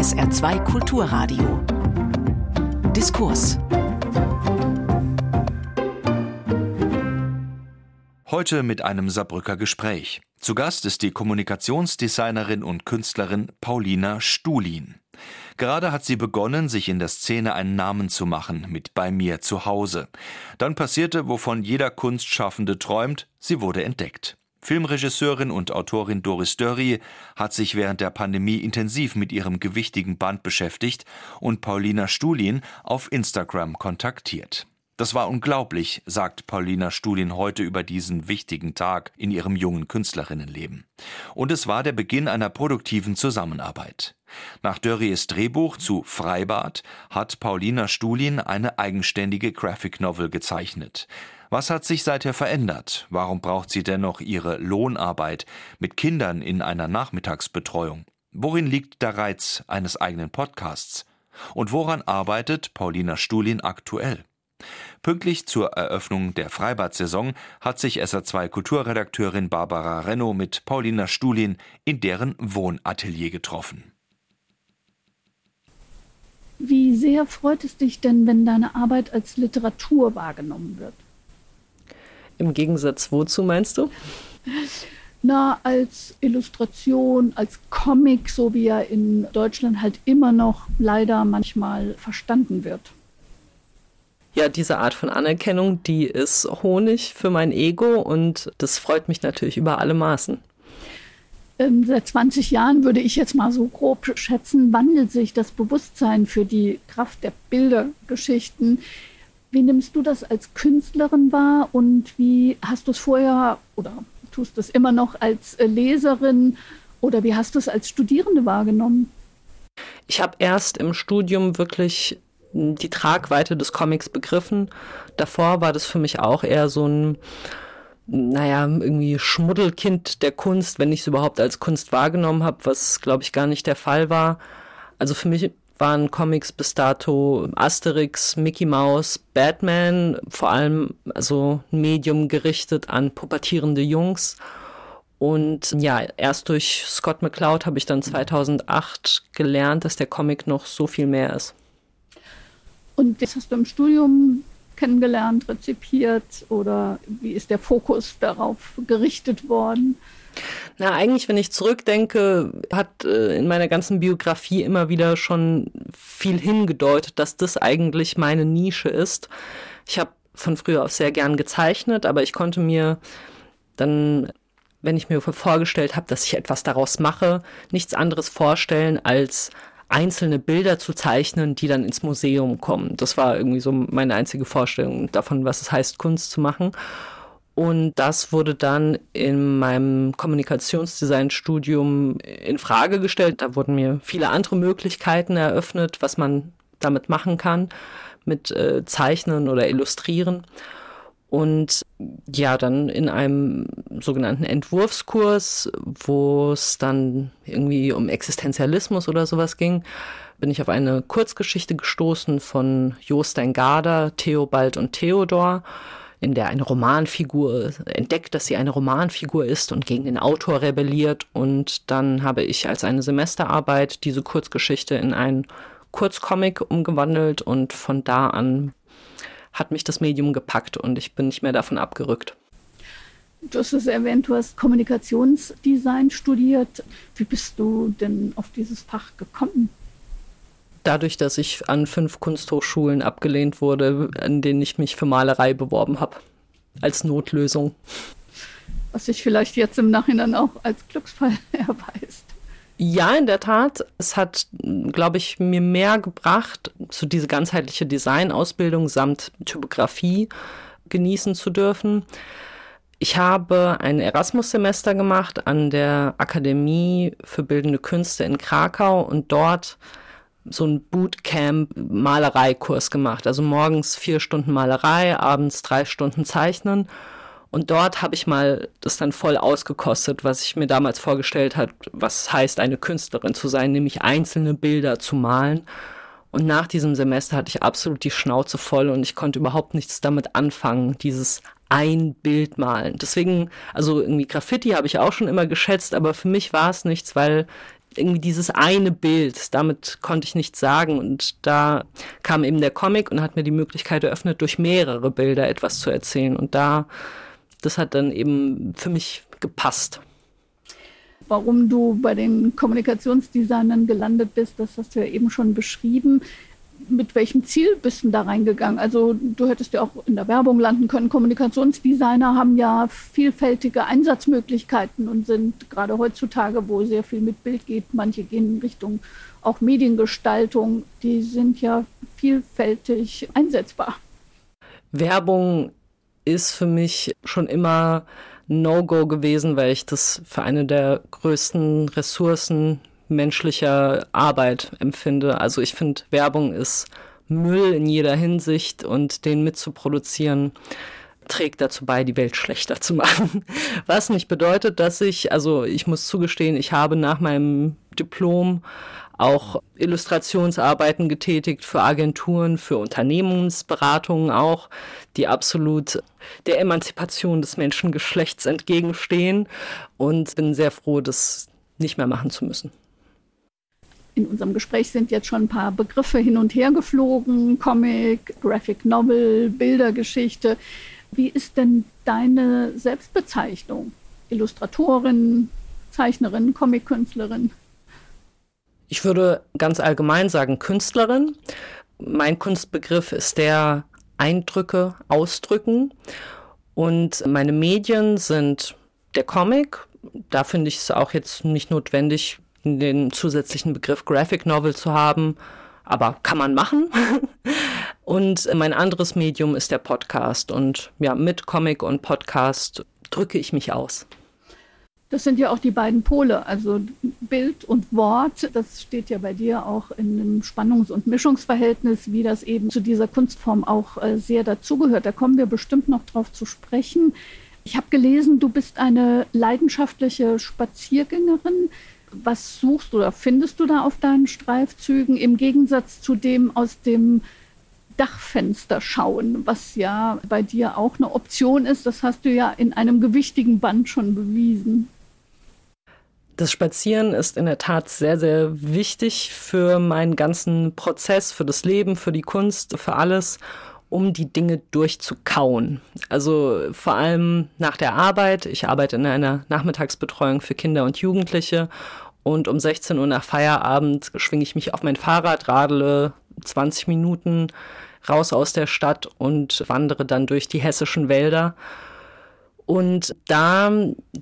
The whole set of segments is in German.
SR2 Kulturradio. Diskurs. Heute mit einem Saarbrücker Gespräch. Zu Gast ist die Kommunikationsdesignerin und Künstlerin Paulina Stulin. Gerade hat sie begonnen, sich in der Szene einen Namen zu machen mit Bei mir zu Hause. Dann passierte, wovon jeder Kunstschaffende träumt, sie wurde entdeckt. Filmregisseurin und Autorin Doris Dörri hat sich während der Pandemie intensiv mit ihrem gewichtigen Band beschäftigt und Paulina Stulin auf Instagram kontaktiert. Das war unglaublich, sagt Paulina Stulin heute über diesen wichtigen Tag in ihrem jungen Künstlerinnenleben. Und es war der Beginn einer produktiven Zusammenarbeit. Nach Dörries Drehbuch zu Freibad hat Paulina Stulin eine eigenständige Graphic Novel gezeichnet. Was hat sich seither verändert? Warum braucht sie dennoch ihre Lohnarbeit mit Kindern in einer Nachmittagsbetreuung? Worin liegt der Reiz eines eigenen Podcasts? Und woran arbeitet Paulina Stulin aktuell? Pünktlich zur Eröffnung der Freibad-Saison hat sich SA2 Kulturredakteurin Barbara Renno mit Paulina Stulin in deren Wohnatelier getroffen. Wie sehr freut es dich denn, wenn deine Arbeit als Literatur wahrgenommen wird? Im Gegensatz wozu meinst du? Na, als Illustration, als Comic, so wie er in Deutschland halt immer noch leider manchmal verstanden wird ja, diese Art von Anerkennung, die ist Honig für mein Ego und das freut mich natürlich über alle Maßen. Ähm, seit 20 Jahren würde ich jetzt mal so grob schätzen, wandelt sich das Bewusstsein für die Kraft der Bildergeschichten. Wie nimmst du das als Künstlerin wahr und wie hast du es vorher oder tust du es immer noch als äh, Leserin oder wie hast du es als Studierende wahrgenommen? Ich habe erst im Studium wirklich die Tragweite des Comics begriffen. Davor war das für mich auch eher so ein, naja, irgendwie Schmuddelkind der Kunst, wenn ich es überhaupt als Kunst wahrgenommen habe, was, glaube ich, gar nicht der Fall war. Also für mich waren Comics bis dato Asterix, Mickey Mouse, Batman, vor allem also Medium gerichtet an pubertierende Jungs. Und ja, erst durch Scott McCloud habe ich dann 2008 gelernt, dass der Comic noch so viel mehr ist. Und das hast du im Studium kennengelernt, rezipiert oder wie ist der Fokus darauf gerichtet worden? Na, eigentlich, wenn ich zurückdenke, hat äh, in meiner ganzen Biografie immer wieder schon viel hingedeutet, dass das eigentlich meine Nische ist. Ich habe von früher auf sehr gern gezeichnet, aber ich konnte mir dann, wenn ich mir vorgestellt habe, dass ich etwas daraus mache, nichts anderes vorstellen als einzelne Bilder zu zeichnen, die dann ins Museum kommen. Das war irgendwie so meine einzige Vorstellung davon, was es heißt, Kunst zu machen. Und das wurde dann in meinem Kommunikationsdesign-Studium in Frage gestellt. Da wurden mir viele andere Möglichkeiten eröffnet, was man damit machen kann, mit äh, Zeichnen oder Illustrieren. Und ja, dann in einem sogenannten Entwurfskurs, wo es dann irgendwie um Existenzialismus oder sowas ging, bin ich auf eine Kurzgeschichte gestoßen von Jostein Garder, Theobald und Theodor, in der eine Romanfigur entdeckt, dass sie eine Romanfigur ist und gegen den Autor rebelliert. Und dann habe ich als eine Semesterarbeit diese Kurzgeschichte in einen Kurzcomic umgewandelt und von da an hat mich das Medium gepackt und ich bin nicht mehr davon abgerückt. Du hast es erwähnt, du hast Kommunikationsdesign studiert. Wie bist du denn auf dieses Fach gekommen? Dadurch, dass ich an fünf Kunsthochschulen abgelehnt wurde, an denen ich mich für Malerei beworben habe. Als Notlösung. Was sich vielleicht jetzt im Nachhinein auch als Glücksfall erweist. Ja, in der Tat. Es hat, glaube ich, mir mehr gebracht, so diese ganzheitliche Designausbildung samt Typografie genießen zu dürfen. Ich habe ein Erasmus-Semester gemacht an der Akademie für Bildende Künste in Krakau und dort so ein Bootcamp-Malereikurs gemacht. Also morgens vier Stunden Malerei, abends drei Stunden Zeichnen. Und dort habe ich mal das dann voll ausgekostet, was ich mir damals vorgestellt hat, was heißt, eine Künstlerin zu sein, nämlich einzelne Bilder zu malen. Und nach diesem Semester hatte ich absolut die Schnauze voll und ich konnte überhaupt nichts damit anfangen, dieses ein Bild malen. Deswegen, also irgendwie Graffiti habe ich auch schon immer geschätzt, aber für mich war es nichts, weil irgendwie dieses eine Bild, damit konnte ich nichts sagen. Und da kam eben der Comic und hat mir die Möglichkeit eröffnet, durch mehrere Bilder etwas zu erzählen. Und da, das hat dann eben für mich gepasst. Warum du bei den Kommunikationsdesignern gelandet bist, das hast du ja eben schon beschrieben mit welchem Ziel bist du da reingegangen? Also du hättest ja auch in der Werbung landen können. Kommunikationsdesigner haben ja vielfältige Einsatzmöglichkeiten und sind gerade heutzutage, wo sehr viel mit Bild geht, manche gehen in Richtung auch Mediengestaltung, die sind ja vielfältig einsetzbar. Werbung ist für mich schon immer No-Go gewesen, weil ich das für eine der größten Ressourcen menschlicher Arbeit empfinde. Also ich finde, Werbung ist Müll in jeder Hinsicht und den mitzuproduzieren trägt dazu bei, die Welt schlechter zu machen. Was nicht bedeutet, dass ich, also ich muss zugestehen, ich habe nach meinem Diplom auch Illustrationsarbeiten getätigt für Agenturen, für Unternehmensberatungen auch, die absolut der Emanzipation des Menschengeschlechts entgegenstehen und bin sehr froh, das nicht mehr machen zu müssen in unserem Gespräch sind jetzt schon ein paar Begriffe hin und her geflogen, Comic, Graphic Novel, Bildergeschichte. Wie ist denn deine Selbstbezeichnung? Illustratorin, Zeichnerin, Comic-Künstlerin? Ich würde ganz allgemein sagen Künstlerin. Mein Kunstbegriff ist der Eindrücke ausdrücken. Und meine Medien sind der Comic. Da finde ich es auch jetzt nicht notwendig, den zusätzlichen Begriff Graphic Novel zu haben, aber kann man machen. und mein anderes Medium ist der Podcast und ja, mit Comic und Podcast drücke ich mich aus. Das sind ja auch die beiden Pole, also Bild und Wort. Das steht ja bei dir auch in einem Spannungs- und Mischungsverhältnis, wie das eben zu dieser Kunstform auch äh, sehr dazugehört. Da kommen wir bestimmt noch drauf zu sprechen. Ich habe gelesen, du bist eine leidenschaftliche Spaziergängerin was suchst oder findest du da auf deinen Streifzügen im Gegensatz zu dem aus dem Dachfenster schauen, was ja bei dir auch eine Option ist. Das hast du ja in einem gewichtigen Band schon bewiesen. Das Spazieren ist in der Tat sehr, sehr wichtig für meinen ganzen Prozess, für das Leben, für die Kunst, für alles, um die Dinge durchzukauen. Also vor allem nach der Arbeit. Ich arbeite in einer Nachmittagsbetreuung für Kinder und Jugendliche und um 16 Uhr nach Feierabend schwinge ich mich auf mein Fahrrad, radele 20 Minuten raus aus der Stadt und wandere dann durch die hessischen Wälder. Und da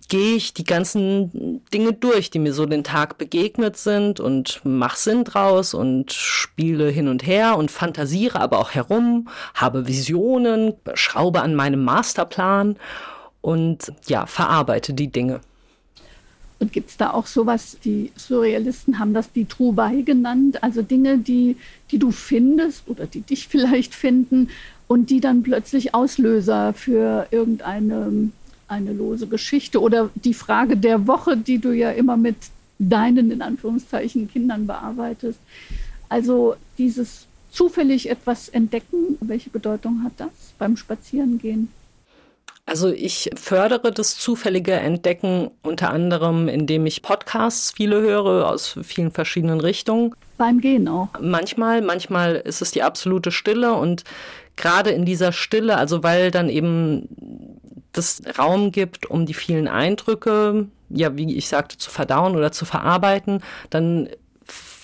gehe ich die ganzen Dinge durch, die mir so den Tag begegnet sind und mache Sinn draus und spiele hin und her und fantasiere aber auch herum, habe Visionen, schraube an meinem Masterplan und ja, verarbeite die Dinge. Und gibt es da auch sowas, die Surrealisten haben das die Trouvaille genannt, also Dinge, die, die du findest oder die dich vielleicht finden und die dann plötzlich Auslöser für irgendeine eine lose Geschichte oder die Frage der Woche, die du ja immer mit deinen, in Anführungszeichen, Kindern bearbeitest. Also dieses zufällig etwas entdecken, welche Bedeutung hat das beim Spazierengehen? Also ich fördere das zufällige Entdecken unter anderem, indem ich Podcasts viele höre aus vielen verschiedenen Richtungen. Beim Gehen auch. Manchmal, manchmal ist es die absolute Stille und gerade in dieser Stille, also weil dann eben das Raum gibt, um die vielen Eindrücke, ja, wie ich sagte, zu verdauen oder zu verarbeiten, dann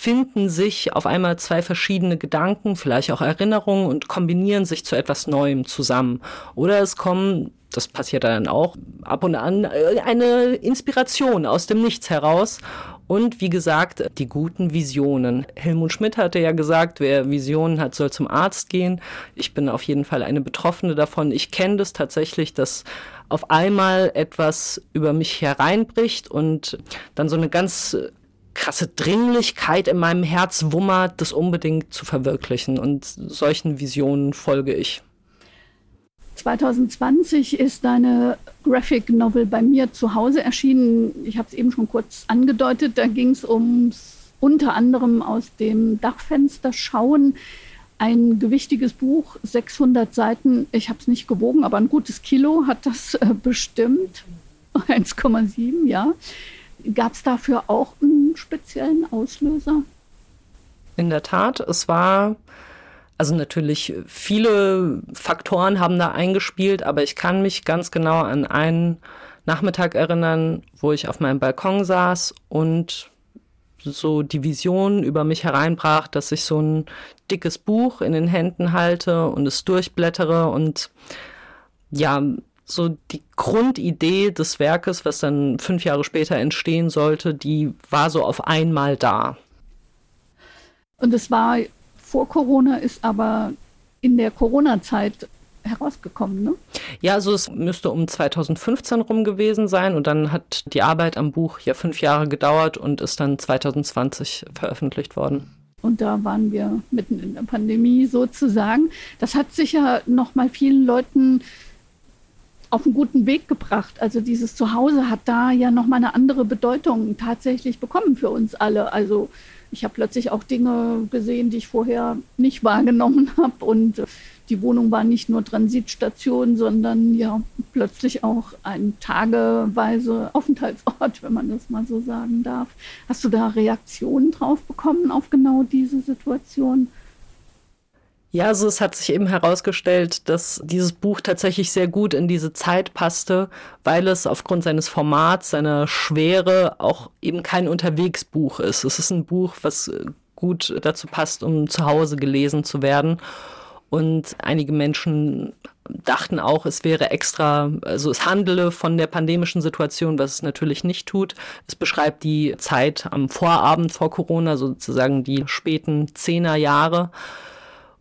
finden sich auf einmal zwei verschiedene Gedanken, vielleicht auch Erinnerungen und kombinieren sich zu etwas Neuem zusammen. Oder es kommen, das passiert dann auch ab und an, eine Inspiration aus dem Nichts heraus. Und wie gesagt, die guten Visionen. Helmut Schmidt hatte ja gesagt, wer Visionen hat, soll zum Arzt gehen. Ich bin auf jeden Fall eine Betroffene davon. Ich kenne das tatsächlich, dass auf einmal etwas über mich hereinbricht und dann so eine ganz krasse Dringlichkeit in meinem Herz wummert, das unbedingt zu verwirklichen. Und solchen Visionen folge ich. 2020 ist deine Graphic Novel bei mir zu Hause erschienen. Ich habe es eben schon kurz angedeutet. Da ging es ums unter anderem aus dem Dachfenster schauen. Ein gewichtiges Buch, 600 Seiten. Ich habe es nicht gewogen, aber ein gutes Kilo hat das äh, bestimmt. 1,7, ja Gab es dafür auch einen speziellen Auslöser? In der Tat, es war, also natürlich viele Faktoren haben da eingespielt, aber ich kann mich ganz genau an einen Nachmittag erinnern, wo ich auf meinem Balkon saß und so die Vision über mich hereinbrach, dass ich so ein dickes Buch in den Händen halte und es durchblättere und ja, so die Grundidee des Werkes, was dann fünf Jahre später entstehen sollte, die war so auf einmal da. Und es war vor Corona, ist aber in der Corona-Zeit herausgekommen, ne? Ja, also es müsste um 2015 rum gewesen sein und dann hat die Arbeit am Buch ja fünf Jahre gedauert und ist dann 2020 veröffentlicht worden. Und da waren wir mitten in der Pandemie sozusagen. Das hat sicher noch mal vielen Leuten auf einen guten Weg gebracht. Also dieses Zuhause hat da ja noch mal eine andere Bedeutung tatsächlich bekommen für uns alle. Also ich habe plötzlich auch Dinge gesehen, die ich vorher nicht wahrgenommen habe und die Wohnung war nicht nur Transitstation, sondern ja plötzlich auch ein tageweise Aufenthaltsort, wenn man das mal so sagen darf. Hast du da Reaktionen drauf bekommen auf genau diese Situation? Ja, also es hat sich eben herausgestellt, dass dieses Buch tatsächlich sehr gut in diese Zeit passte, weil es aufgrund seines Formats, seiner Schwere auch eben kein Unterwegsbuch ist. Es ist ein Buch, was gut dazu passt, um zu Hause gelesen zu werden. Und einige Menschen dachten auch, es wäre extra, also es handele von der pandemischen Situation, was es natürlich nicht tut. Es beschreibt die Zeit am Vorabend vor Corona, sozusagen die späten Zehnerjahre.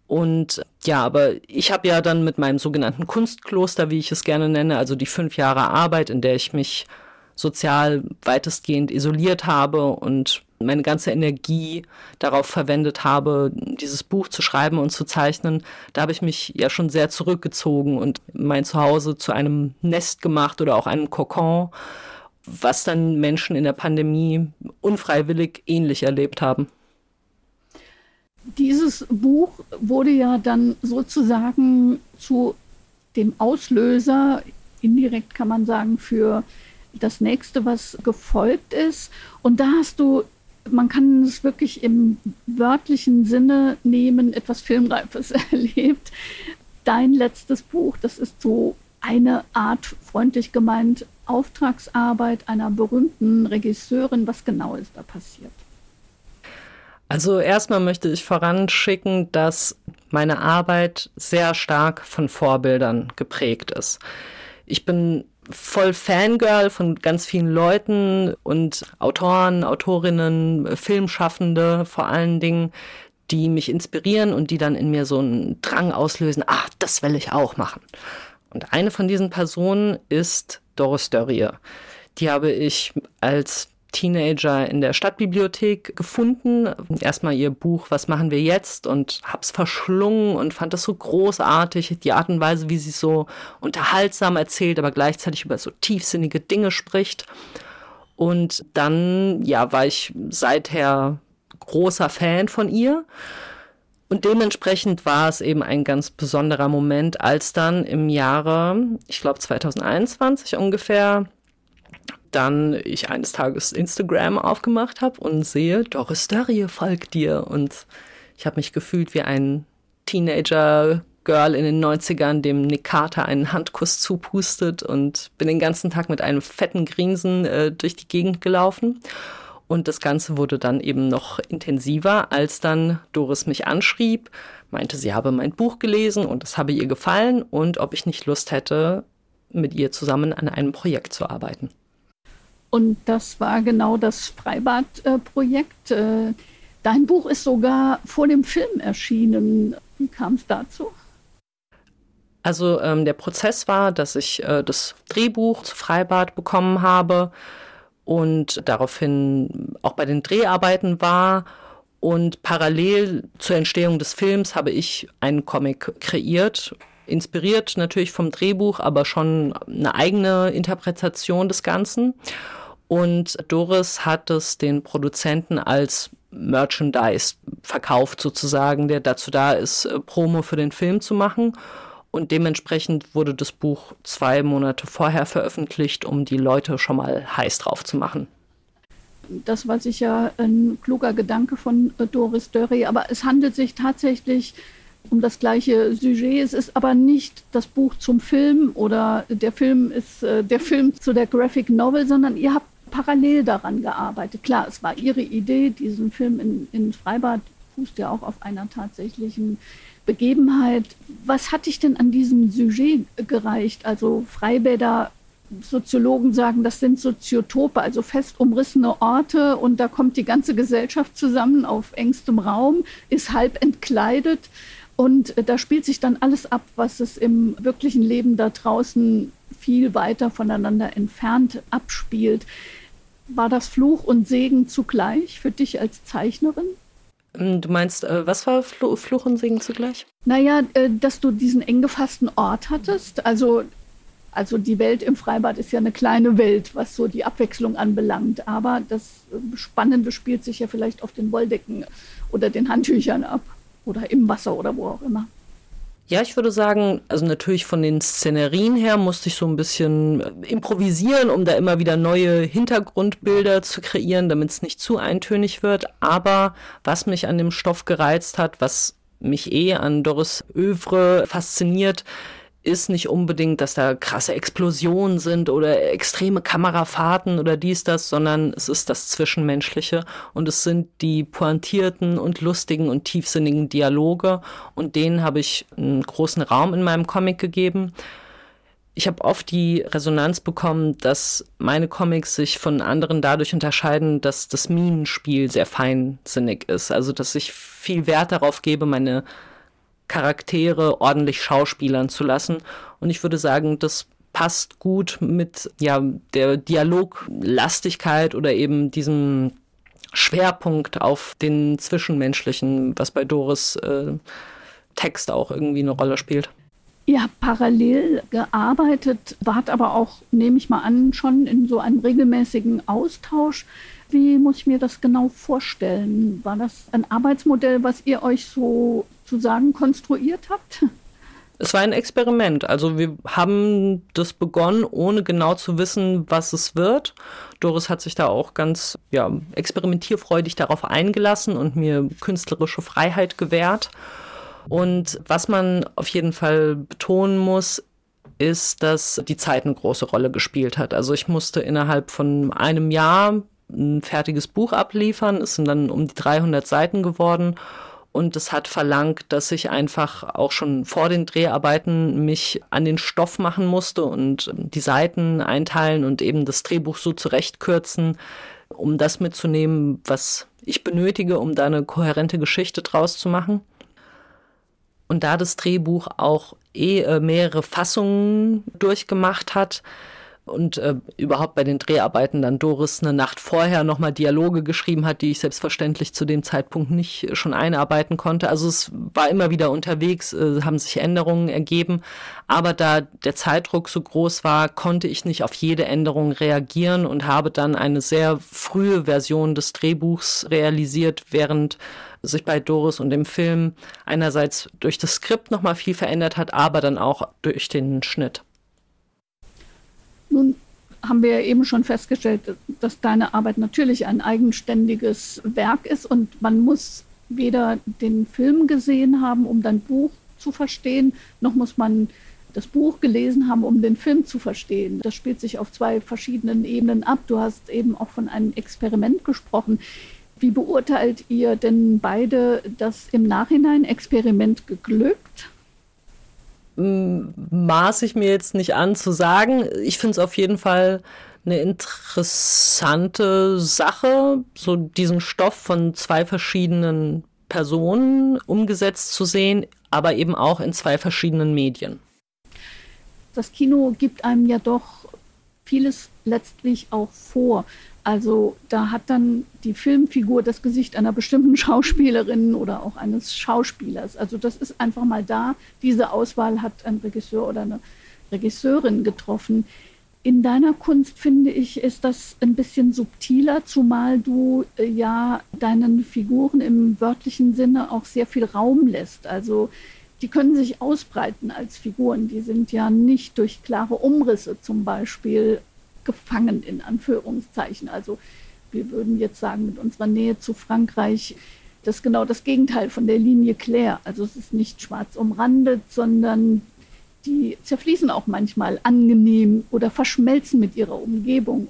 Und ja, aber ich habe ja dann mit meinem sogenannten Kunstkloster, wie ich es gerne nenne, also die fünf Jahre Arbeit, in der ich mich sozial weitestgehend isoliert habe und meine ganze Energie darauf verwendet habe, dieses Buch zu schreiben und zu zeichnen, da habe ich mich ja schon sehr zurückgezogen und mein Zuhause zu einem Nest gemacht oder auch einem Kokon, was dann Menschen in der Pandemie unfreiwillig ähnlich erlebt haben. Dieses Buch wurde ja dann sozusagen zu dem Auslöser, indirekt kann man sagen, für das nächste, was gefolgt ist. Und da hast du man kann es wirklich im wörtlichen Sinne nehmen, etwas Filmreifes erlebt. Dein letztes Buch, das ist so eine Art, freundlich gemeint, Auftragsarbeit einer berühmten Regisseurin. Was genau ist da passiert? Also erstmal möchte ich voranschicken, dass meine Arbeit sehr stark von Vorbildern geprägt ist. Ich bin voll Fangirl von ganz vielen Leuten und Autoren, Autorinnen, Filmschaffende vor allen Dingen, die mich inspirieren und die dann in mir so einen Drang auslösen, ach, das will ich auch machen. Und eine von diesen Personen ist Doris Dörrier. Die habe ich als Teenager in der Stadtbibliothek gefunden. Erstmal ihr Buch Was machen wir jetzt und hab's verschlungen und fand das so großartig, die Art und Weise, wie sie so unterhaltsam erzählt, aber gleichzeitig über so tiefsinnige Dinge spricht. Und dann, ja, war ich seither großer Fan von ihr. Und dementsprechend war es eben ein ganz besonderer Moment, als dann im Jahre, ich glaube 2021 ungefähr, dann ich eines Tages Instagram aufgemacht habe und sehe, Doris Darie folgt dir. Und ich habe mich gefühlt wie ein Teenager-Girl in den 90ern, dem Nick Carter einen Handkuss zupustet und bin den ganzen Tag mit einem fetten Grinsen äh, durch die Gegend gelaufen. Und das Ganze wurde dann eben noch intensiver, als dann Doris mich anschrieb, meinte, sie habe mein Buch gelesen und es habe ihr gefallen und ob ich nicht Lust hätte, mit ihr zusammen an einem Projekt zu arbeiten. Und das war genau das Freibad-Projekt. Äh, dein Buch ist sogar vor dem Film erschienen. Wie kam es dazu? Also ähm, der Prozess war, dass ich äh, das Drehbuch zu Freibad bekommen habe und daraufhin auch bei den Dreharbeiten war. Und parallel zur Entstehung des Films habe ich einen Comic kreiert, inspiriert natürlich vom Drehbuch, aber schon eine eigene Interpretation des Ganzen. Und Doris hat es den Produzenten als Merchandise verkauft sozusagen, der dazu da ist, äh, Promo für den Film zu machen. Und dementsprechend wurde das Buch zwei Monate vorher veröffentlicht, um die Leute schon mal heiß drauf zu machen. Das war sicher ein kluger Gedanke von äh, Doris Dörry, aber es handelt sich tatsächlich um das gleiche Sujet. Es ist aber nicht das Buch zum Film oder der Film ist äh, der Film zu der Graphic Novel, sondern ihr habt parallel daran gearbeitet. Klar, es war ihre Idee, diesen Film in, in Freibad fußt ja auch auf einer tatsächlichen Begebenheit. Was hat dich denn an diesem Sujet gereicht? Also Freibäder Soziologen sagen, das sind Soziotope, also fest umrissene Orte und da kommt die ganze Gesellschaft zusammen auf engstem Raum, ist halb entkleidet und da spielt sich dann alles ab, was es im wirklichen Leben da draußen viel weiter voneinander entfernt abspielt. War das Fluch und Segen zugleich für dich als Zeichnerin? Ähm, du meinst, äh, was war Fluch und Segen zugleich? Naja, äh, dass du diesen eng gefassten Ort hattest. Also also die Welt im Freibad ist ja eine kleine Welt, was so die Abwechslung anbelangt. Aber das Spannende spielt sich ja vielleicht auf den Wolldecken oder den Handtüchern ab oder im Wasser oder wo auch immer. Ja, ich würde sagen, also natürlich von den Szenerien her musste ich so ein bisschen improvisieren, um da immer wieder neue Hintergrundbilder zu kreieren, damit es nicht zu eintönig wird. Aber was mich an dem Stoff gereizt hat, was mich eh an Doris Övre fasziniert, ist nicht unbedingt, dass da krasse Explosionen sind oder extreme Kamerafahrten oder dies, das, sondern es ist das Zwischenmenschliche und es sind die pointierten und lustigen und tiefsinnigen Dialoge und denen habe ich einen großen Raum in meinem Comic gegeben. Ich habe oft die Resonanz bekommen, dass meine Comics sich von anderen dadurch unterscheiden, dass das Minenspiel sehr feinsinnig ist. Also, dass ich viel Wert darauf gebe, meine Charaktere ordentlich schauspielern zu lassen. Und ich würde sagen, das passt gut mit ja, der Dialoglastigkeit oder eben diesem Schwerpunkt auf den Zwischenmenschlichen, was bei Doris äh, Text auch irgendwie eine Rolle spielt. Ihr habt parallel gearbeitet, wart aber auch, nehme ich mal an, schon in so einem regelmäßigen Austausch. Wie muss ich mir das genau vorstellen? War das ein Arbeitsmodell, was ihr euch so sozusagen konstruiert habt? Es war ein Experiment. Also wir haben das begonnen, ohne genau zu wissen, was es wird. Doris hat sich da auch ganz ja, experimentierfreudig darauf eingelassen und mir künstlerische Freiheit gewährt. Und was man auf jeden Fall betonen muss, ist, dass die Zeit eine große Rolle gespielt hat. Also ich musste innerhalb von einem Jahr ein fertiges Buch abliefern. Es sind dann um die 300 Seiten geworden. Und es hat verlangt, dass ich einfach auch schon vor den Dreharbeiten mich an den Stoff machen musste und die Seiten einteilen und eben das Drehbuch so zurechtkürzen, um das mitzunehmen, was ich benötige, um da eine kohärente Geschichte draus zu machen. Und da das Drehbuch auch eh äh, mehrere Fassungen durchgemacht hat, und äh, überhaupt bei den Dreharbeiten dann Doris eine Nacht vorher nochmal Dialoge geschrieben hat, die ich selbstverständlich zu dem Zeitpunkt nicht schon einarbeiten konnte. Also es war immer wieder unterwegs, äh, haben sich Änderungen ergeben, aber da der Zeitdruck so groß war, konnte ich nicht auf jede Änderung reagieren und habe dann eine sehr frühe Version des Drehbuchs realisiert, während sich bei Doris und dem Film einerseits durch das Skript nochmal viel verändert hat, aber dann auch durch den Schnitt. Nun haben wir ja eben schon festgestellt, dass deine Arbeit natürlich ein eigenständiges Werk ist und man muss weder den Film gesehen haben, um dein Buch zu verstehen, noch muss man das Buch gelesen haben, um den Film zu verstehen. Das spielt sich auf zwei verschiedenen Ebenen ab. Du hast eben auch von einem Experiment gesprochen. Wie beurteilt ihr denn beide das im Nachhinein Experiment geglückt? Maß ich mir jetzt nicht an zu sagen. Ich finde es auf jeden Fall eine interessante Sache, so diesen Stoff von zwei verschiedenen Personen umgesetzt zu sehen, aber eben auch in zwei verschiedenen Medien. Das Kino gibt einem ja doch vieles letztlich auch vor. Also da hat dann die Filmfigur das Gesicht einer bestimmten Schauspielerin oder auch eines Schauspielers. Also das ist einfach mal da. Diese Auswahl hat ein Regisseur oder eine Regisseurin getroffen. In deiner Kunst finde ich, ist das ein bisschen subtiler, zumal du äh, ja deinen Figuren im wörtlichen Sinne auch sehr viel Raum lässt. Also die können sich ausbreiten als Figuren. Die sind ja nicht durch klare Umrisse zum Beispiel gefangen, in Anführungszeichen. Also wir würden jetzt sagen, mit unserer Nähe zu Frankreich, das ist genau das Gegenteil von der Linie Claire. Also es ist nicht schwarz umrandet, sondern die zerfließen auch manchmal angenehm oder verschmelzen mit ihrer Umgebung.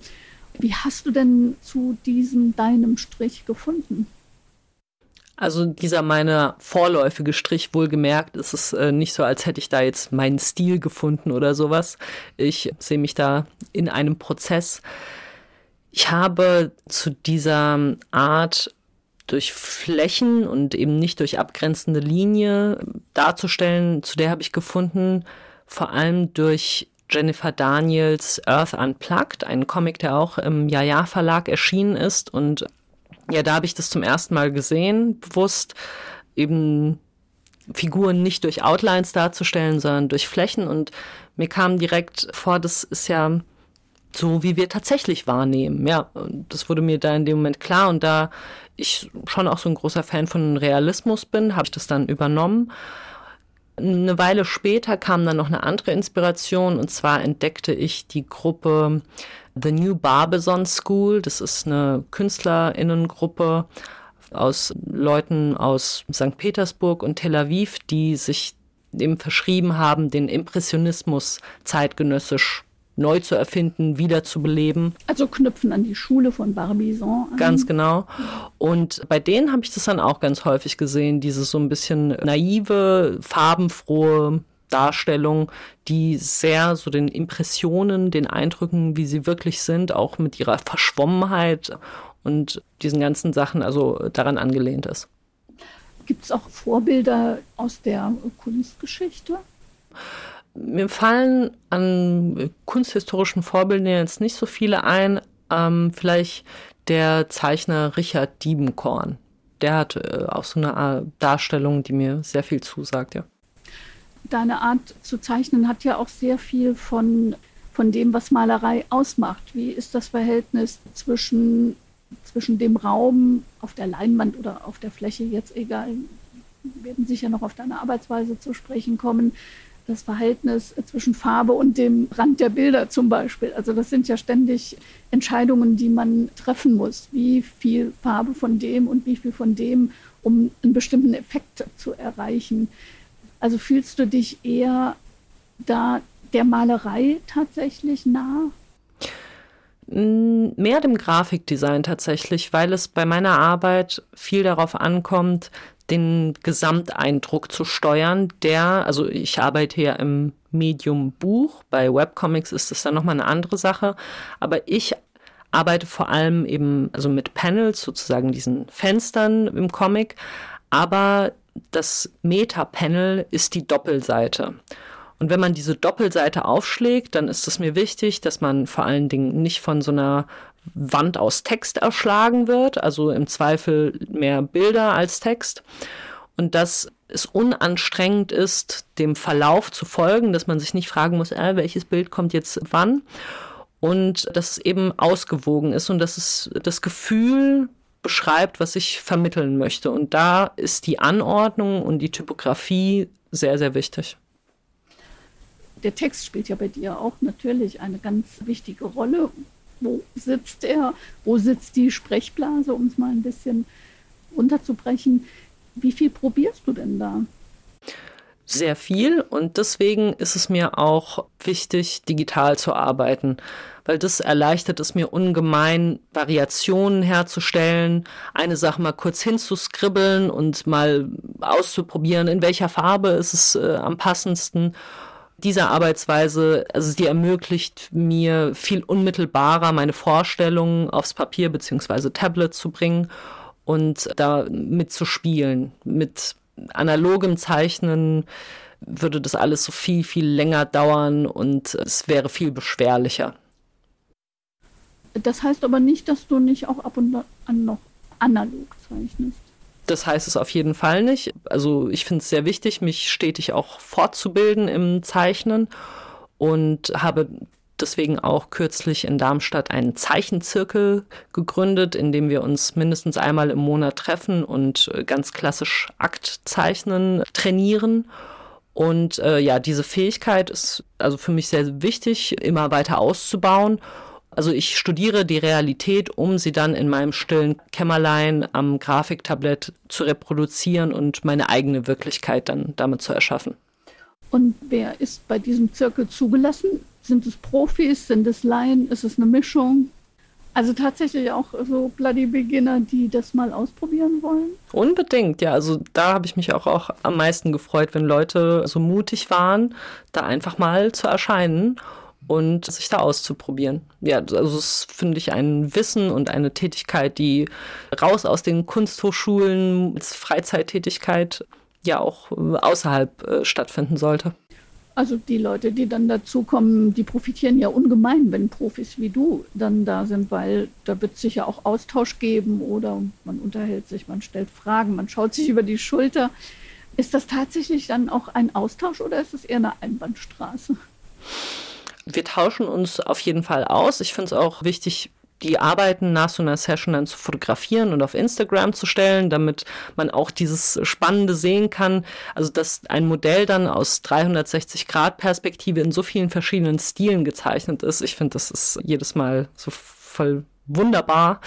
Wie hast du denn zu diesem deinem Strich gefunden? Also dieser meine vorläufige Strich wohlgemerkt, ist es äh, nicht so, als hätte ich da jetzt meinen Stil gefunden oder sowas. Ich sehe mich da in einem Prozess. Ich habe zu dieser Art durch Flächen und eben nicht durch abgrenzende Linie darzustellen, zu der habe ich gefunden, vor allem durch Jennifer Daniels Earth Unplugged, ein Comic, der auch im Jaja Verlag erschienen ist. Und ja, da habe ich das zum ersten Mal gesehen, bewusst eben Figuren nicht durch Outlines darzustellen, sondern durch Flächen. Und mir kam direkt vor, das ist ja so, wie wir tatsächlich wahrnehmen. Ja, das wurde mir da in dem Moment klar. Und da ich schon auch so ein großer Fan von Realismus bin, habe ich das dann übernommen. Eine Weile später kam dann noch eine andere Inspiration und zwar entdeckte ich die Gruppe The New Barbizon School. Das ist eine Künstlerinnengruppe aus Leuten aus St. Petersburg und Tel Aviv, die sich eben verschrieben haben, den Impressionismus zeitgenössisch neu zu erfinden, wieder zu beleben. Also knüpfen an die Schule von Barbizon an. Ganz genau. Und bei denen habe ich das dann auch ganz häufig gesehen, diese so ein bisschen naive, farbenfrohe Darstellung, die sehr so den Impressionen, den Eindrücken, wie sie wirklich sind, auch mit ihrer Verschwommenheit und diesen ganzen Sachen, also daran angelehnt ist. Gibt es auch Vorbilder aus der Kunstgeschichte? Mir fallen an kunsthistorischen Vorbildern jetzt nicht so viele ein. Ähm, vielleicht der Zeichner Richard Diebenkorn. Der hat äh, auch so eine Art Darstellung, die mir sehr viel zusagt, ja. Deine Art zu zeichnen hat ja auch sehr viel von, von dem, was Malerei ausmacht. Wie ist das Verhältnis zwischen, zwischen dem Raum auf der Leinwand oder auf der Fläche, jetzt egal, wir werden sicher noch auf deine Arbeitsweise zu sprechen kommen, das Verhältnis zwischen Farbe und dem Rand der Bilder zum Beispiel. Also das sind ja ständig Entscheidungen, die man treffen muss. Wie viel Farbe von dem und wie viel von dem, um einen bestimmten Effekt zu erreichen. Also fühlst du dich eher da der Malerei tatsächlich nah? Mehr dem Grafikdesign tatsächlich, weil es bei meiner Arbeit viel darauf ankommt, den Gesamteindruck zu steuern, der, also ich arbeite ja im Medium Buch, bei Webcomics ist das dann nochmal eine andere Sache, aber ich arbeite vor allem eben also mit Panels, sozusagen diesen Fenstern im Comic, aber das Meta-Panel ist die Doppelseite. Und wenn man diese Doppelseite aufschlägt, dann ist es mir wichtig, dass man vor allen Dingen nicht von so einer Wand aus Text erschlagen wird, also im Zweifel mehr Bilder als Text. Und dass es unanstrengend ist, dem Verlauf zu folgen, dass man sich nicht fragen muss, äh, welches Bild kommt jetzt wann. Und dass es eben ausgewogen ist und dass es das Gefühl beschreibt, was ich vermitteln möchte. Und da ist die Anordnung und die Typografie sehr, sehr wichtig. Der Text spielt ja bei dir auch natürlich eine ganz wichtige Rolle wo sitzt er, wo sitzt die Sprechblase, um es mal ein bisschen runterzubrechen. Wie viel probierst du denn da? Sehr viel und deswegen ist es mir auch wichtig, digital zu arbeiten, weil das erleichtert es mir ungemein, Variationen herzustellen, eine Sache mal kurz hinzuskribbeln und mal auszuprobieren, in welcher Farbe ist es äh, am passendsten diese Arbeitsweise, also die ermöglicht mir viel unmittelbarer meine Vorstellungen aufs Papier beziehungsweise Tablet zu bringen und da mitzuspielen. Mit analogem Zeichnen würde das alles so viel, viel länger dauern und es wäre viel beschwerlicher. Das heißt aber nicht, dass du nicht auch ab und an noch analog zeichnest. Das heißt es auf jeden Fall nicht. Also ich finde es sehr wichtig, mich stetig auch fortzubilden im Zeichnen und habe deswegen auch kürzlich in Darmstadt einen Zeichenzirkel gegründet, in dem wir uns mindestens einmal im Monat treffen und äh, ganz klassisch Aktzeichnen trainieren. Und äh, ja, diese Fähigkeit ist also für mich sehr wichtig, immer weiter auszubauen Also ich studiere die Realität, um sie dann in meinem stillen Kämmerlein am Grafiktablett zu reproduzieren und meine eigene Wirklichkeit dann damit zu erschaffen. Und wer ist bei diesem Zirkel zugelassen? Sind es Profis? Sind es Laien? Ist es eine Mischung? Also tatsächlich auch so Bloody Beginner, die das mal ausprobieren wollen? Unbedingt, ja. Also da habe ich mich auch, auch am meisten gefreut, wenn Leute so mutig waren, da einfach mal zu erscheinen und sich da auszuprobieren. Ja, also es finde ich ein Wissen und eine Tätigkeit, die raus aus den Kunsthochschulen als Freizeittätigkeit ja auch außerhalb äh, stattfinden sollte. Also die Leute, die dann dazukommen, die profitieren ja ungemein, wenn Profis wie du dann da sind, weil da wird es sicher auch Austausch geben oder man unterhält sich, man stellt Fragen, man schaut sich über die Schulter. Ist das tatsächlich dann auch ein Austausch oder ist es eher eine Einbahnstraße? Wir tauschen uns auf jeden Fall aus. Ich finde es auch wichtig, die Arbeiten nach so einer Session dann zu fotografieren und auf Instagram zu stellen, damit man auch dieses Spannende sehen kann. Also, dass ein Modell dann aus 360-Grad-Perspektive in so vielen verschiedenen Stilen gezeichnet ist. Ich finde, das ist jedes Mal so voll wunderbar.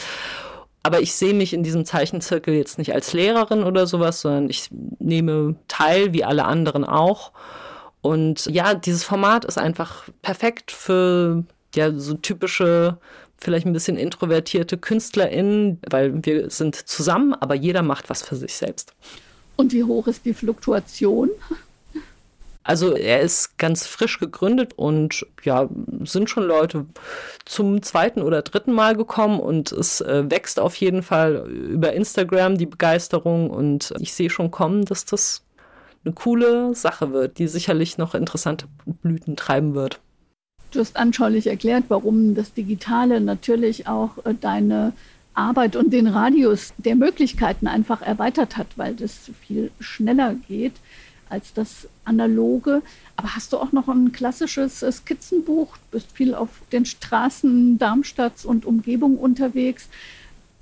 Aber ich sehe mich in diesem Zeichenzirkel jetzt nicht als Lehrerin oder sowas, sondern ich nehme teil, wie alle anderen auch. Und ja, dieses Format ist einfach perfekt für ja, so typische, vielleicht ein bisschen introvertierte KünstlerInnen, weil wir sind zusammen, aber jeder macht was für sich selbst. Und wie hoch ist die Fluktuation? Also er ist ganz frisch gegründet und ja, sind schon Leute zum zweiten oder dritten Mal gekommen und es äh, wächst auf jeden Fall über Instagram die Begeisterung und ich sehe schon kommen, dass das eine coole Sache wird, die sicherlich noch interessante Blüten treiben wird. Du hast anschaulich erklärt, warum das Digitale natürlich auch äh, deine Arbeit und den Radius der Möglichkeiten einfach erweitert hat, weil das viel schneller geht als das analoge. Aber hast du auch noch ein klassisches äh, Skizzenbuch? Du bist viel auf den Straßen Darmstadts und Umgebung unterwegs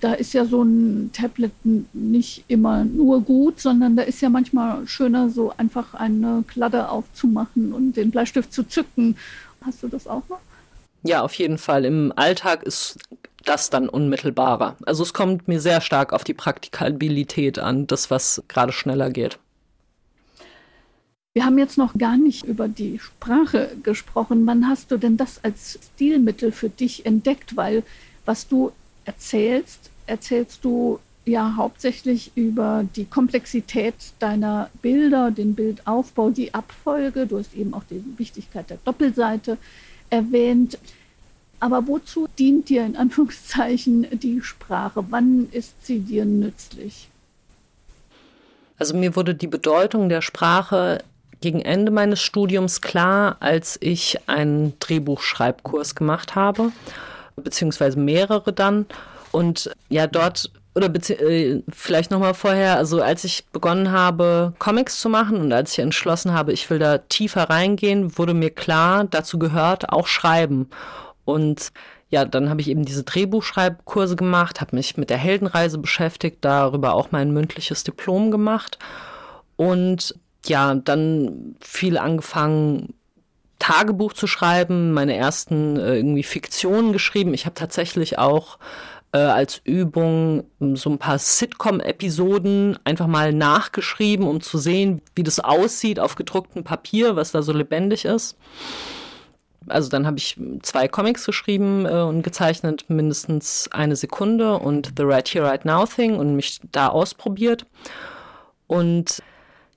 da ist ja so ein Tablet nicht immer nur gut, sondern da ist ja manchmal schöner, so einfach eine Kladde aufzumachen und den Bleistift zu zücken. Hast du das auch noch? Ja, auf jeden Fall. Im Alltag ist das dann unmittelbarer. Also es kommt mir sehr stark auf die Praktikabilität an, das, was gerade schneller geht. Wir haben jetzt noch gar nicht über die Sprache gesprochen. Wann hast du denn das als Stilmittel für dich entdeckt? Weil was du erzählst, erzählst du ja hauptsächlich über die Komplexität deiner Bilder, den Bildaufbau, die Abfolge. Du hast eben auch die Wichtigkeit der Doppelseite erwähnt. Aber wozu dient dir in Anführungszeichen die Sprache? Wann ist sie dir nützlich? Also mir wurde die Bedeutung der Sprache gegen Ende meines Studiums klar, als ich einen Drehbuchschreibkurs gemacht habe, beziehungsweise mehrere dann. Und ja, dort oder äh, vielleicht noch mal vorher, also als ich begonnen habe, Comics zu machen und als ich entschlossen habe, ich will da tiefer reingehen, wurde mir klar, dazu gehört auch Schreiben. Und ja, dann habe ich eben diese Drehbuchschreibkurse gemacht, habe mich mit der Heldenreise beschäftigt, darüber auch mein mündliches Diplom gemacht und ja, dann viel angefangen, Tagebuch zu schreiben, meine ersten äh, irgendwie Fiktionen geschrieben. Ich habe tatsächlich auch äh, als Übung so ein paar Sitcom-Episoden einfach mal nachgeschrieben, um zu sehen, wie das aussieht auf gedrucktem Papier, was da so lebendig ist. Also dann habe ich zwei Comics geschrieben äh, und gezeichnet, mindestens eine Sekunde und The Right Here, Right Now Thing und mich da ausprobiert. Und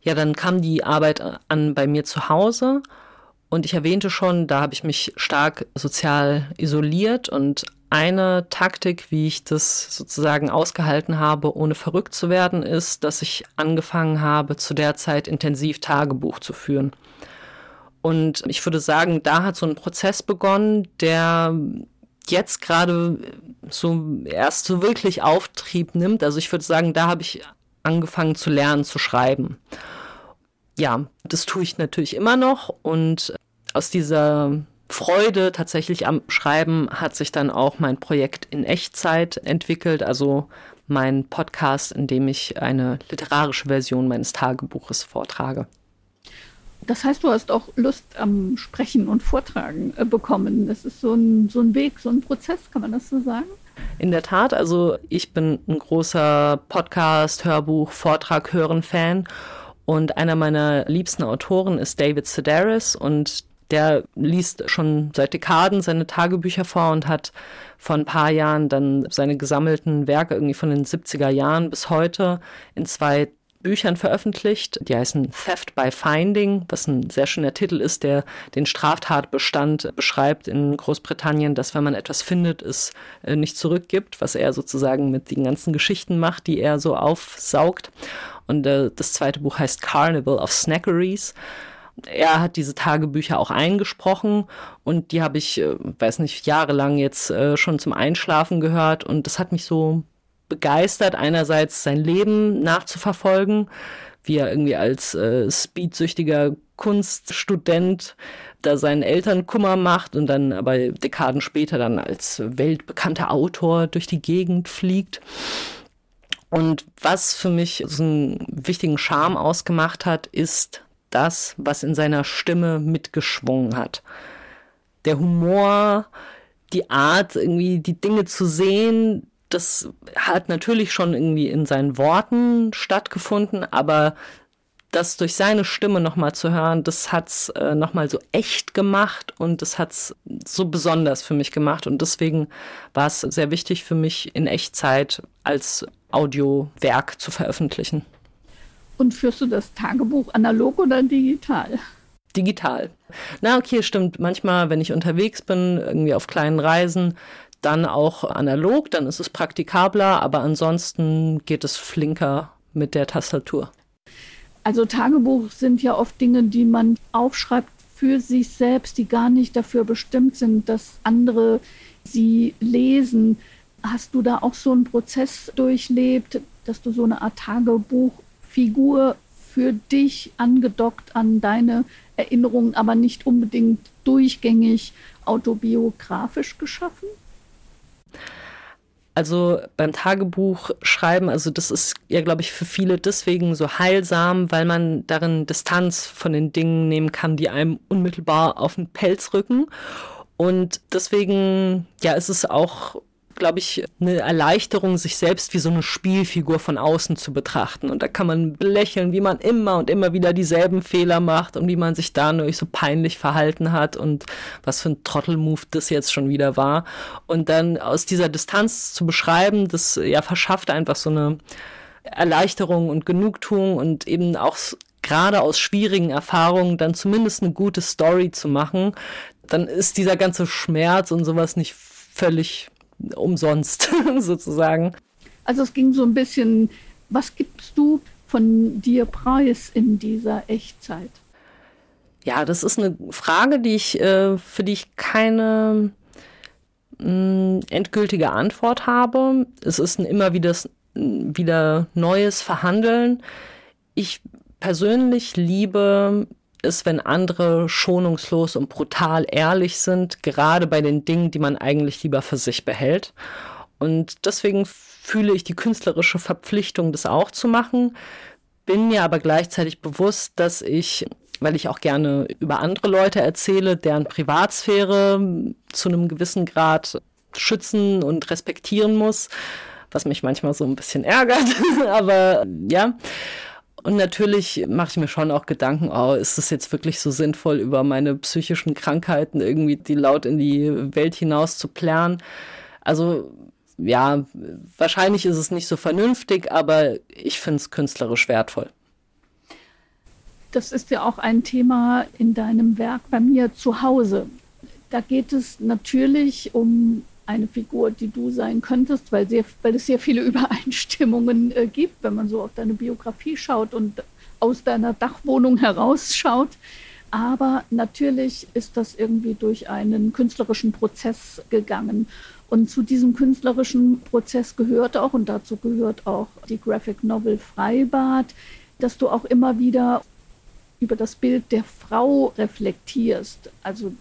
ja, dann kam die Arbeit an bei mir zu Hause. Und ich erwähnte schon, da habe ich mich stark sozial isoliert und eine Taktik, wie ich das sozusagen ausgehalten habe, ohne verrückt zu werden, ist, dass ich angefangen habe, zu der Zeit intensiv Tagebuch zu führen. Und ich würde sagen, da hat so ein Prozess begonnen, der jetzt gerade so erst so wirklich Auftrieb nimmt. Also ich würde sagen, da habe ich angefangen zu lernen, zu schreiben. Ja, das tue ich natürlich immer noch und aus dieser Freude tatsächlich am Schreiben hat sich dann auch mein Projekt in Echtzeit entwickelt, also mein Podcast, in dem ich eine literarische Version meines Tagebuches vortrage. Das heißt, du hast auch Lust am Sprechen und Vortragen äh, bekommen. Das ist so ein, so ein Weg, so ein Prozess, kann man das so sagen? In der Tat, also ich bin ein großer Podcast, Hörbuch, Vortrag hören Fan und einer meiner liebsten Autoren ist David Sedaris und der liest schon seit Dekaden seine Tagebücher vor und hat vor ein paar Jahren dann seine gesammelten Werke irgendwie von den 70er Jahren bis heute in zwei Büchern veröffentlicht. Die heißen Theft by Finding, was ein sehr schöner Titel ist, der den Straftatbestand beschreibt in Großbritannien, dass wenn man etwas findet, es äh, nicht zurückgibt, was er sozusagen mit den ganzen Geschichten macht, die er so aufsaugt. Und äh, das zweite Buch heißt Carnival of Snackeries er hat diese Tagebücher auch eingesprochen und die habe ich, äh, weiß nicht, jahrelang jetzt äh, schon zum Einschlafen gehört und das hat mich so begeistert, einerseits sein Leben nachzuverfolgen, wie er irgendwie als äh, speedsüchtiger Kunststudent da seinen Eltern Kummer macht und dann aber Dekaden später dann als weltbekannter Autor durch die Gegend fliegt. Und was für mich so einen wichtigen Charme ausgemacht hat, ist das, was in seiner Stimme mitgeschwungen hat. Der Humor, die Art, irgendwie die Dinge zu sehen, das hat natürlich schon irgendwie in seinen Worten stattgefunden, aber das durch seine Stimme nochmal zu hören, das hat's äh, nochmal so echt gemacht und das hat's so besonders für mich gemacht. Und deswegen war es sehr wichtig für mich, in Echtzeit als Audiowerk zu veröffentlichen. Und führst du das Tagebuch analog oder digital? Digital. Na, okay, stimmt. Manchmal, wenn ich unterwegs bin, irgendwie auf kleinen Reisen, dann auch analog, dann ist es praktikabler, aber ansonsten geht es flinker mit der Tastatur. Also Tagebuch sind ja oft Dinge, die man aufschreibt für sich selbst, die gar nicht dafür bestimmt sind, dass andere sie lesen. Hast du da auch so einen Prozess durchlebt, dass du so eine Art Tagebuchfigur für dich angedockt an deine Erinnerungen, aber nicht unbedingt durchgängig autobiografisch geschaffen? Also beim Tagebuch schreiben, also das ist ja, glaube ich, für viele deswegen so heilsam, weil man darin Distanz von den Dingen nehmen kann, die einem unmittelbar auf den Pelz rücken. Und deswegen, ja, ist es auch glaube ich, eine Erleichterung, sich selbst wie so eine Spielfigur von außen zu betrachten. Und da kann man belächeln, wie man immer und immer wieder dieselben Fehler macht und wie man sich da nur so peinlich verhalten hat und was für ein Trottelmove das jetzt schon wieder war. Und dann aus dieser Distanz zu beschreiben, das ja verschafft einfach so eine Erleichterung und Genugtuung und eben auch gerade aus schwierigen Erfahrungen dann zumindest eine gute Story zu machen, dann ist dieser ganze Schmerz und sowas nicht völlig umsonst sozusagen. Also es ging so ein bisschen, was gibst du von dir preis in dieser Echtzeit? Ja, das ist eine Frage, die ich, äh, für die ich keine mm, endgültige Antwort habe. Es ist ein immer wieder, wieder neues Verhandeln. Ich persönlich liebe ist, wenn andere schonungslos und brutal ehrlich sind, gerade bei den Dingen, die man eigentlich lieber für sich behält. Und deswegen fühle ich die künstlerische Verpflichtung, das auch zu machen, bin mir aber gleichzeitig bewusst, dass ich, weil ich auch gerne über andere Leute erzähle, deren Privatsphäre zu einem gewissen Grad schützen und respektieren muss, was mich manchmal so ein bisschen ärgert, aber ja. Und natürlich mache ich mir schon auch Gedanken, oh, ist es jetzt wirklich so sinnvoll, über meine psychischen Krankheiten irgendwie die laut in die Welt hinaus zu plären? Also ja, wahrscheinlich ist es nicht so vernünftig, aber ich finde es künstlerisch wertvoll. Das ist ja auch ein Thema in deinem Werk bei mir zu Hause. Da geht es natürlich um eine Figur, die du sein könntest, weil, sehr, weil es sehr viele Übereinstimmungen äh, gibt, wenn man so auf deine Biografie schaut und aus deiner Dachwohnung herausschaut. Aber natürlich ist das irgendwie durch einen künstlerischen Prozess gegangen. Und zu diesem künstlerischen Prozess gehört auch, und dazu gehört auch die Graphic Novel Freibad, dass du auch immer wieder über das Bild der Frau reflektierst. Also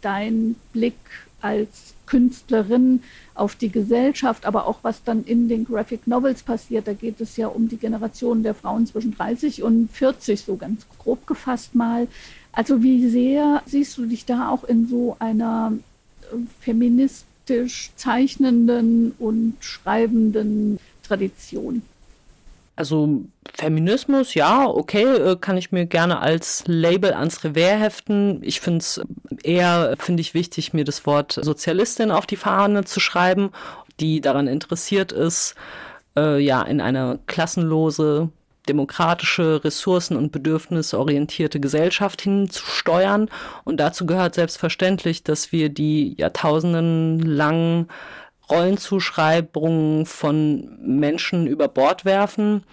dein Blick als Künstlerin auf die Gesellschaft, aber auch was dann in den Graphic Novels passiert. Da geht es ja um die Generation der Frauen zwischen 30 und 40, so ganz grob gefasst mal. Also wie sehr siehst du dich da auch in so einer äh, feministisch zeichnenden und schreibenden Tradition? Also Feminismus, ja, okay, äh, kann ich mir gerne als Label ans Revers heften. Ich finde es eher, finde ich wichtig, mir das Wort Sozialistin auf die Fahne zu schreiben, die daran interessiert ist, äh, ja, in eine klassenlose, demokratische, ressourcen- und bedürfnisorientierte Gesellschaft hinzusteuern. Und dazu gehört selbstverständlich, dass wir die jahrtausendenlangen Rollenzuschreibungen von Menschen über Bord werfen.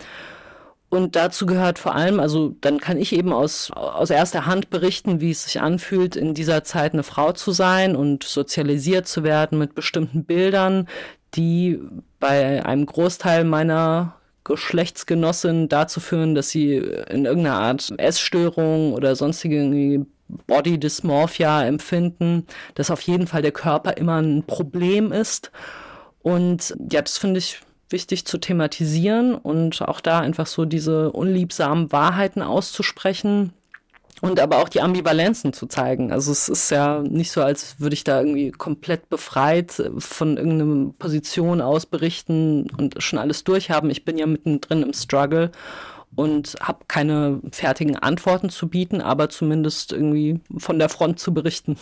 Und dazu gehört vor allem, also dann kann ich eben aus, aus erster Hand berichten, wie es sich anfühlt, in dieser Zeit eine Frau zu sein und sozialisiert zu werden mit bestimmten Bildern, die bei einem Großteil meiner Geschlechtsgenossin dazu führen, dass sie in irgendeiner Art Essstörung oder sonstige Body Dysmorphia empfinden, dass auf jeden Fall der Körper immer ein Problem ist. Und ja, das finde ich wichtig zu thematisieren und auch da einfach so diese unliebsamen Wahrheiten auszusprechen und aber auch die Ambivalenzen zu zeigen. Also es ist ja nicht so, als würde ich da irgendwie komplett befreit von irgendeiner Position aus berichten und schon alles durchhaben. Ich bin ja mittendrin im Struggle und habe keine fertigen Antworten zu bieten, aber zumindest irgendwie von der Front zu berichten.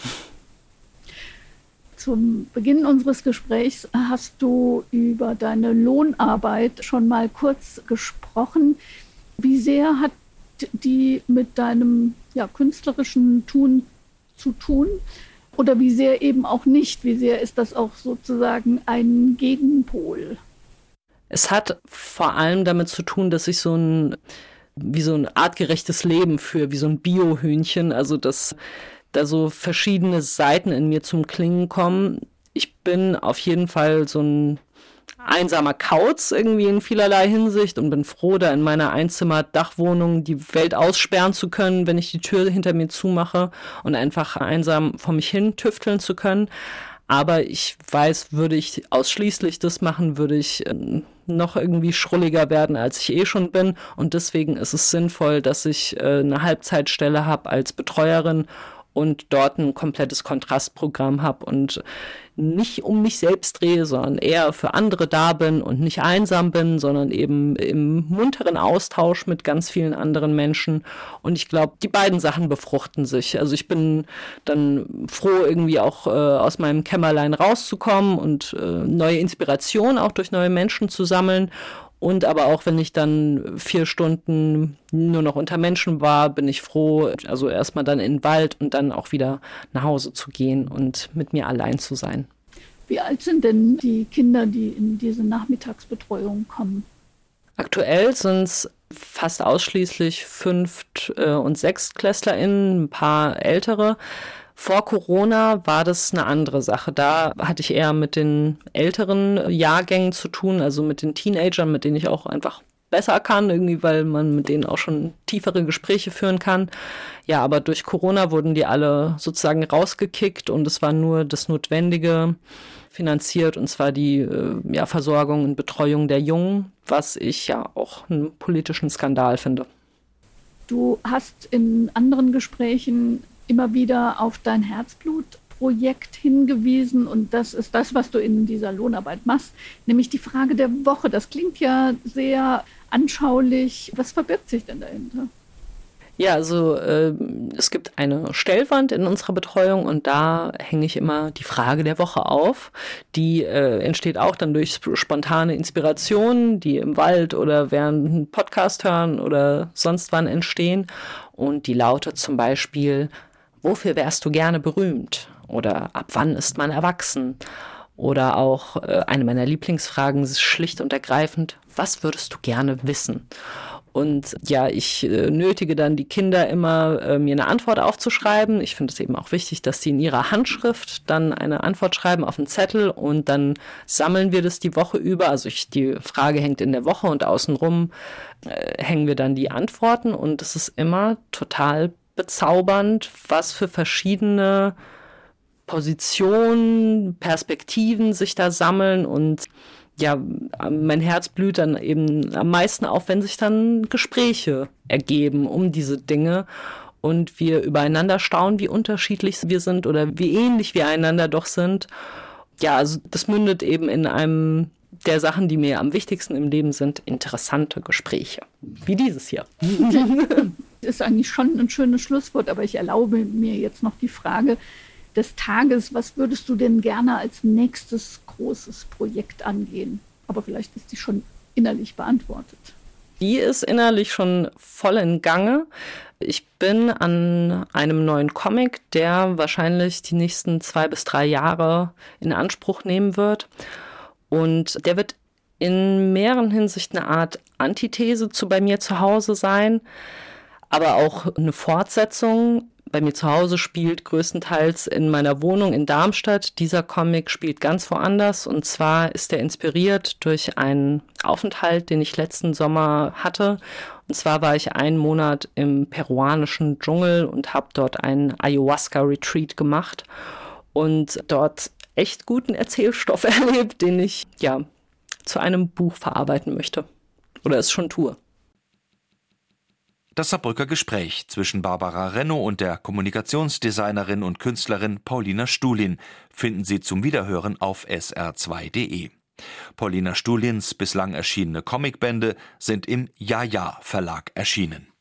Zum Beginn unseres Gesprächs hast du über deine Lohnarbeit schon mal kurz gesprochen. Wie sehr hat die mit deinem ja, künstlerischen Tun zu tun? Oder wie sehr eben auch nicht? Wie sehr ist das auch sozusagen ein Gegenpol? Es hat vor allem damit zu tun, dass ich so ein, wie so ein artgerechtes Leben führe, wie so ein Biohühnchen, also dass da so verschiedene Seiten in mir zum Klingen kommen. Ich bin auf jeden Fall so ein einsamer Kauz irgendwie in vielerlei Hinsicht und bin froh, da in meiner Einzimmer-Dachwohnung die Welt aussperren zu können, wenn ich die Tür hinter mir zumache und einfach einsam vor mich hin tüfteln zu können. Aber ich weiß, würde ich ausschließlich das machen, würde ich äh, noch irgendwie schrulliger werden, als ich eh schon bin. Und deswegen ist es sinnvoll, dass ich äh, eine Halbzeitstelle habe als Betreuerin und dort ein komplettes Kontrastprogramm habe und nicht um mich selbst drehe, sondern eher für andere da bin und nicht einsam bin, sondern eben im munteren Austausch mit ganz vielen anderen Menschen. Und ich glaube, die beiden Sachen befruchten sich. Also ich bin dann froh, irgendwie auch äh, aus meinem Kämmerlein rauszukommen und äh, neue Inspiration auch durch neue Menschen zu sammeln. Und aber auch wenn ich dann vier Stunden nur noch unter Menschen war, bin ich froh, also erstmal dann in den Wald und dann auch wieder nach Hause zu gehen und mit mir allein zu sein. Wie alt sind denn die Kinder, die in diese Nachmittagsbetreuung kommen? Aktuell sind es fast ausschließlich Fünft- äh, und SechstklässlerInnen, ein paar ältere. Vor Corona war das eine andere Sache. Da hatte ich eher mit den älteren Jahrgängen zu tun, also mit den Teenagern, mit denen ich auch einfach besser kann, irgendwie, weil man mit denen auch schon tiefere Gespräche führen kann. Ja, aber durch Corona wurden die alle sozusagen rausgekickt und es war nur das Notwendige finanziert, und zwar die äh, ja, Versorgung und Betreuung der Jungen, was ich ja auch einen politischen Skandal finde. Du hast in anderen Gesprächen immer wieder auf dein Herzblutprojekt hingewiesen und das ist das, was du in dieser Lohnarbeit machst, nämlich die Frage der Woche. Das klingt ja sehr anschaulich. Was verbirgt sich denn dahinter? Ja, also äh, es gibt eine Stellwand in unserer Betreuung und da hänge ich immer die Frage der Woche auf. Die äh, entsteht auch dann durch spontane Inspirationen, die im Wald oder während einem Podcast hören oder sonst wann entstehen. Und die lautet zum Beispiel, wofür wärst du gerne berühmt? Oder ab wann ist man erwachsen? Oder auch äh, eine meiner Lieblingsfragen ist schlicht und ergreifend, was würdest du gerne wissen? Und ja, ich äh, nötige dann die Kinder immer, äh, mir eine Antwort aufzuschreiben. Ich finde es eben auch wichtig, dass sie in ihrer Handschrift dann eine Antwort schreiben auf einen Zettel und dann sammeln wir das die Woche über. Also ich, die Frage hängt in der Woche und außenrum äh, hängen wir dann die Antworten und es ist immer total bezaubernd, was für verschiedene Positionen, Perspektiven sich da sammeln und ja, mein Herz blüht dann eben am meisten auf, wenn sich dann Gespräche ergeben um diese Dinge und wir übereinander staunen, wie unterschiedlich wir sind oder wie ähnlich wir einander doch sind. Ja, also das mündet eben in einem der Sachen, die mir am wichtigsten im Leben sind, interessante Gespräche. Wie dieses hier. Das ist eigentlich schon ein schönes Schlusswort, aber ich erlaube mir jetzt noch die Frage des Tages, was würdest du denn gerne als nächstes großes Projekt angehen? Aber vielleicht ist die schon innerlich beantwortet. Die ist innerlich schon voll in Gange. Ich bin an einem neuen Comic, der wahrscheinlich die nächsten zwei bis drei Jahre in Anspruch nehmen wird. Und der wird in mehreren Hinsichten eine Art Antithese zu bei mir zu Hause sein, aber auch eine Fortsetzung. Bei mir zu Hause spielt größtenteils in meiner Wohnung in Darmstadt. Dieser Comic spielt ganz woanders und zwar ist er inspiriert durch einen Aufenthalt, den ich letzten Sommer hatte. Und zwar war ich einen Monat im peruanischen Dschungel und habe dort einen Ayahuasca-Retreat gemacht und dort echt guten Erzählstoff erlebt, den ich ja zu einem Buch verarbeiten möchte oder es schon tue. Das Saarbrücker Gespräch zwischen Barbara Renno und der Kommunikationsdesignerin und Künstlerin Paulina Stulin finden Sie zum Wiederhören auf sr2.de. Paulina Stulins bislang erschienene Comicbände sind im Ja-Ja Verlag erschienen.